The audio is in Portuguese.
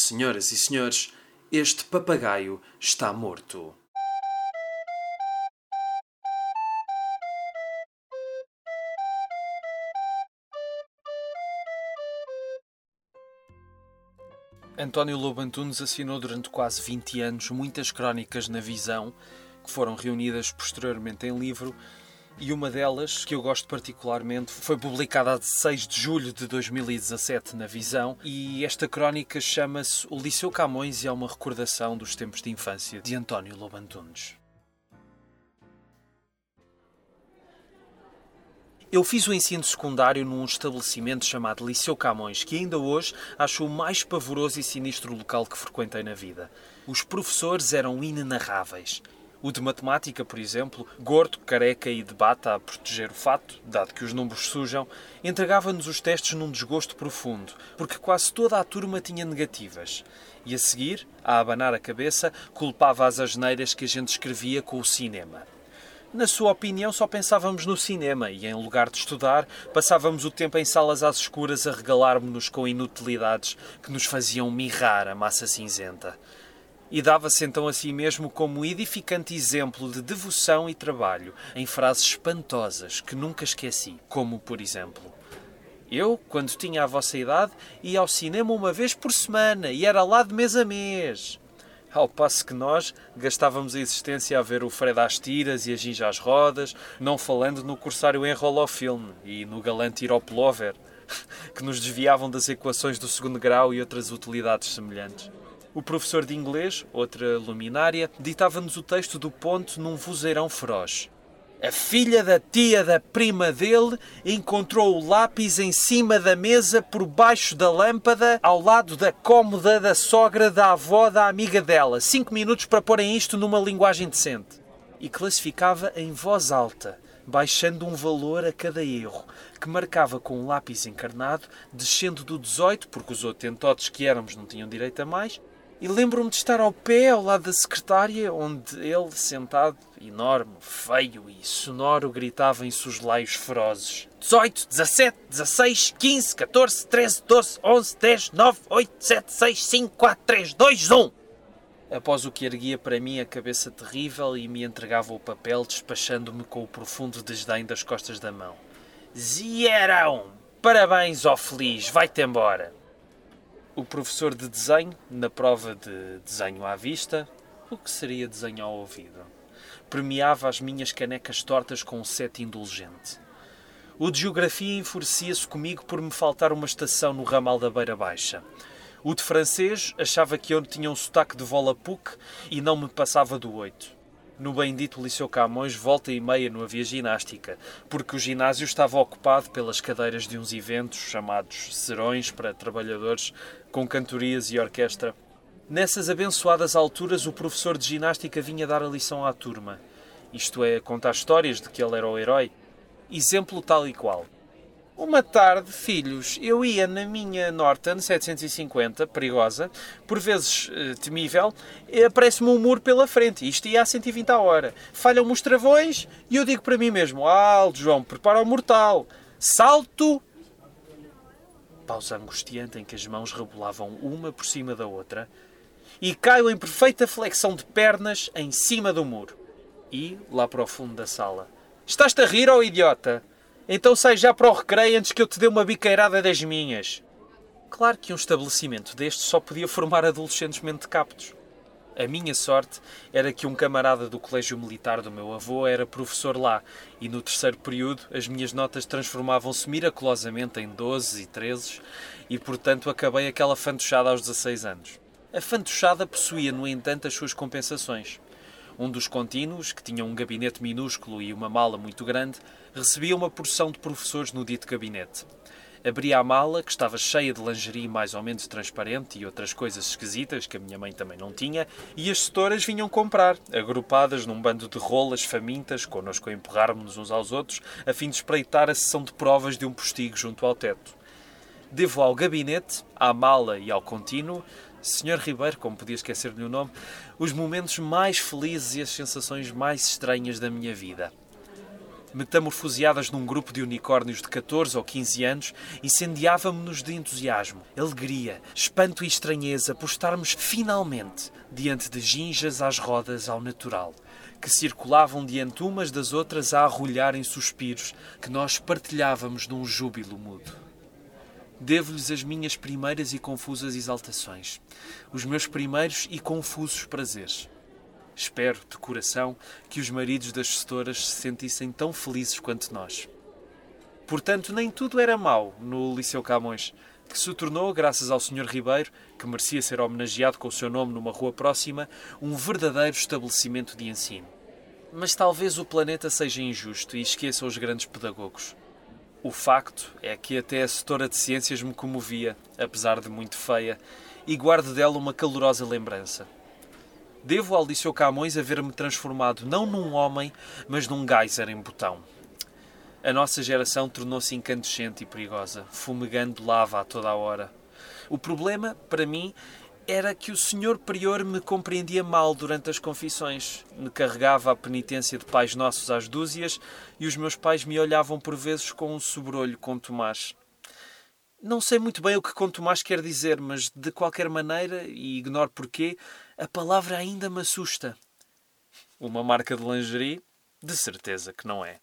Senhoras e senhores, este papagaio está morto. António Lobo Antunes assinou durante quase 20 anos muitas crónicas na Visão, que foram reunidas posteriormente em livro, e uma delas, que eu gosto particularmente, foi publicada a 6 de julho de 2017 na Visão, e esta crónica chama-se O Liceu Camões e é uma recordação dos tempos de infância de António Lobo. Eu fiz o ensino secundário num estabelecimento chamado Liceu Camões, que ainda hoje acho o mais pavoroso e sinistro local que frequentei na vida. Os professores eram inenarráveis. O de matemática, por exemplo, gordo, careca e de bata a proteger o fato, dado que os números sujam, entregava-nos os testes num desgosto profundo, porque quase toda a turma tinha negativas. E a seguir, a abanar a cabeça, culpava as asneiras que a gente escrevia com o cinema. Na sua opinião, só pensávamos no cinema e, em lugar de estudar, passávamos o tempo em salas às escuras a regalar-nos com inutilidades que nos faziam mirrar a massa cinzenta. E dava-se então a si mesmo como edificante exemplo de devoção e trabalho em frases espantosas que nunca esqueci, como, por exemplo, eu, quando tinha a vossa idade, ia ao cinema uma vez por semana e era lá de mês a mês. Ao passo que nós gastávamos a existência a ver o Fred às tiras e a Ginja às rodas, não falando no corsário enrola ao filme e no galante ir ao pullover, que nos desviavam das equações do segundo grau e outras utilidades semelhantes. O professor de inglês, outra luminária, ditava-nos o texto do ponto num vozeirão feroz. A filha da tia da prima dele encontrou o lápis em cima da mesa por baixo da lâmpada, ao lado da cômoda da sogra da avó da amiga dela. Cinco minutos para porem isto numa linguagem decente. E classificava em voz alta, baixando um valor a cada erro, que marcava com um lápis encarnado, descendo do 18, porque os otentotes que éramos não tinham direito a mais, e lembro-me de estar ao pé, ao lado da secretária, onde ele, sentado, enorme, feio e sonoro, gritava em seus laios ferozes: 18, 17, 16, 15, 14, 13, 12, 11, 10, 9, 8, 7, 6, 5, 4, 3, 2, 1. Após o que erguia para mim a cabeça terrível e me entregava o papel, despachando-me com o profundo desdém das costas da mão. Zierão! Parabéns, ó feliz, vai-te embora! O professor de desenho, na prova de desenho à vista, o que seria desenho ao ouvido, premiava as minhas canecas tortas com um sete indulgente. O de geografia enfurecia-se comigo por me faltar uma estação no ramal da Beira Baixa. O de francês achava que eu tinha um sotaque de Volapük e não me passava do oito no bendito Liceu Camões, volta e meia não havia ginástica, porque o ginásio estava ocupado pelas cadeiras de uns eventos chamados serões para trabalhadores com cantorias e orquestra. Nessas abençoadas alturas, o professor de ginástica vinha dar a lição à turma, isto é, contar histórias de que ele era o herói. Exemplo tal e qual. Uma tarde, filhos, eu ia na minha Norton 750, perigosa, por vezes eh, temível, aparece-me um muro pela frente, isto ia a 120 a hora. Falham-me os travões e eu digo para mim mesmo: Alto, João, prepara o mortal. Salto! Pausa angustiante em que as mãos rebolavam uma por cima da outra e caio em perfeita flexão de pernas em cima do muro. E, lá para o fundo da sala: Estás-te a rir, ó oh idiota? Então sai já para o recreio antes que eu te dê uma biqueirada das minhas. Claro que um estabelecimento deste só podia formar adolescentes mentecaptos. A minha sorte era que um camarada do colégio militar do meu avô era professor lá, e no terceiro período as minhas notas transformavam-se miraculosamente em 12 e 13, e portanto acabei aquela fantochada aos 16 anos. A fantochada possuía, no entanto, as suas compensações. Um dos contínuos, que tinha um gabinete minúsculo e uma mala muito grande, recebia uma porção de professores no dito gabinete. Abria a mala, que estava cheia de lingerie mais ou menos transparente e outras coisas esquisitas que a minha mãe também não tinha, e as setoras vinham comprar, agrupadas num bando de rolas famintas, connosco a empurrarmos uns aos outros, a fim de espreitar a sessão de provas de um postigo junto ao teto. Devo ao gabinete, à mala e ao contínuo Senhor Ribeiro, como podia esquecer-lhe o nome, os momentos mais felizes e as sensações mais estranhas da minha vida. metamorfoseadas num grupo de unicórnios de 14 ou 15 anos, incendiávamos-nos de entusiasmo, alegria, espanto e estranheza por estarmos finalmente diante de ginjas às rodas ao natural, que circulavam diante umas das outras a arrulhar em suspiros que nós partilhávamos num júbilo mudo. Devo-lhes as minhas primeiras e confusas exaltações, os meus primeiros e confusos prazeres. Espero, de coração, que os maridos das gestoras se sentissem tão felizes quanto nós. Portanto, nem tudo era mau no Liceu Camões, que se tornou, graças ao Sr. Ribeiro, que merecia ser homenageado com o seu nome numa rua próxima, um verdadeiro estabelecimento de ensino. Mas talvez o planeta seja injusto e esqueça os grandes pedagogos. O facto é que até a setora de ciências me comovia, apesar de muito feia, e guardo dela uma calorosa lembrança. Devo ao Liceu Camões haver-me transformado não num homem, mas num geyser em botão. A nossa geração tornou-se incandescente e perigosa, fumegando lava a toda a hora. O problema, para mim, era que o senhor prior me compreendia mal durante as confissões. Me carregava a penitência de pais nossos às dúzias e os meus pais me olhavam por vezes com um sobrolho com Tomás. Não sei muito bem o que com Tomás quer dizer, mas de qualquer maneira, e ignoro porquê, a palavra ainda me assusta. Uma marca de lingerie? De certeza que não é.